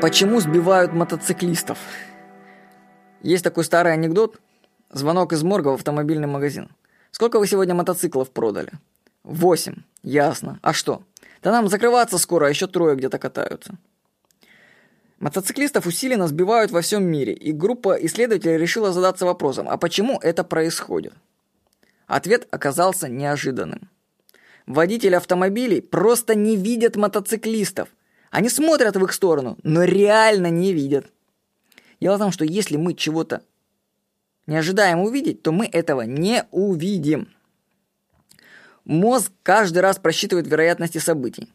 Почему сбивают мотоциклистов? Есть такой старый анекдот. Звонок из морга в автомобильный магазин. Сколько вы сегодня мотоциклов продали? Восемь. Ясно. А что? Да нам закрываться скоро, а еще трое где-то катаются. Мотоциклистов усиленно сбивают во всем мире, и группа исследователей решила задаться вопросом, а почему это происходит? Ответ оказался неожиданным. Водители автомобилей просто не видят мотоциклистов – они смотрят в их сторону, но реально не видят. Дело в том, что если мы чего-то не ожидаем увидеть, то мы этого не увидим. Мозг каждый раз просчитывает вероятности событий.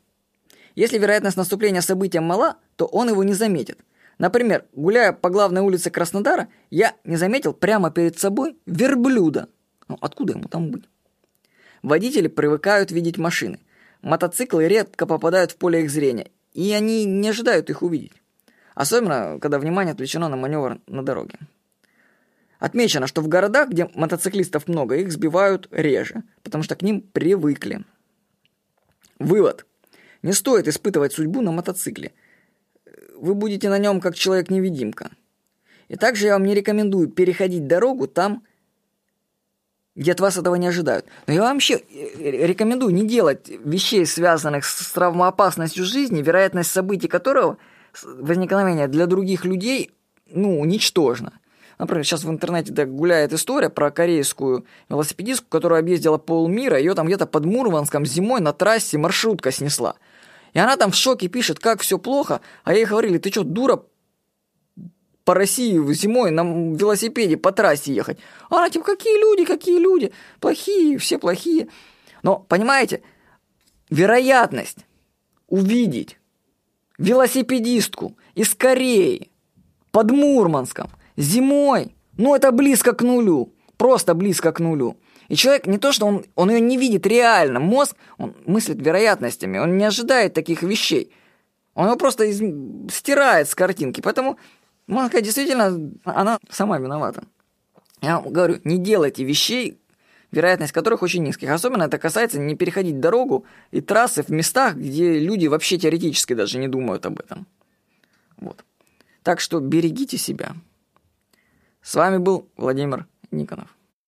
Если вероятность наступления события мала, то он его не заметит. Например, гуляя по главной улице Краснодара, я не заметил прямо перед собой верблюда. Ну, откуда ему там быть? Водители привыкают видеть машины. Мотоциклы редко попадают в поле их зрения, и они не ожидают их увидеть. Особенно, когда внимание отвлечено на маневр на дороге. Отмечено, что в городах, где мотоциклистов много, их сбивают реже, потому что к ним привыкли. Вывод. Не стоит испытывать судьбу на мотоцикле. Вы будете на нем как человек-невидимка. И также я вам не рекомендую переходить дорогу там, где от вас этого не ожидают. Но я вообще э, рекомендую не делать вещей, связанных с травмоопасностью жизни, вероятность событий которого возникновения для других людей, ну, ничтожна. Например, сейчас в интернете так гуляет история про корейскую велосипедистку, которая объездила полмира, ее там где-то под Мурманском зимой на трассе маршрутка снесла. И она там в шоке пишет, как все плохо, а ей говорили, ты что, дура по России зимой на велосипеде по трассе ехать. А она типа, какие люди, какие люди, плохие, все плохие. Но, понимаете, вероятность увидеть велосипедистку из Кореи под Мурманском зимой, ну это близко к нулю, просто близко к нулю. И человек не то, что он, он ее не видит реально, мозг, он мыслит вероятностями, он не ожидает таких вещей. Он его просто из... стирает с картинки. Поэтому Маска действительно, она сама виновата. Я говорю, не делайте вещей, вероятность которых очень низких. Особенно это касается не переходить дорогу и трассы в местах, где люди вообще теоретически даже не думают об этом. Вот. Так что берегите себя. С вами был Владимир Никонов.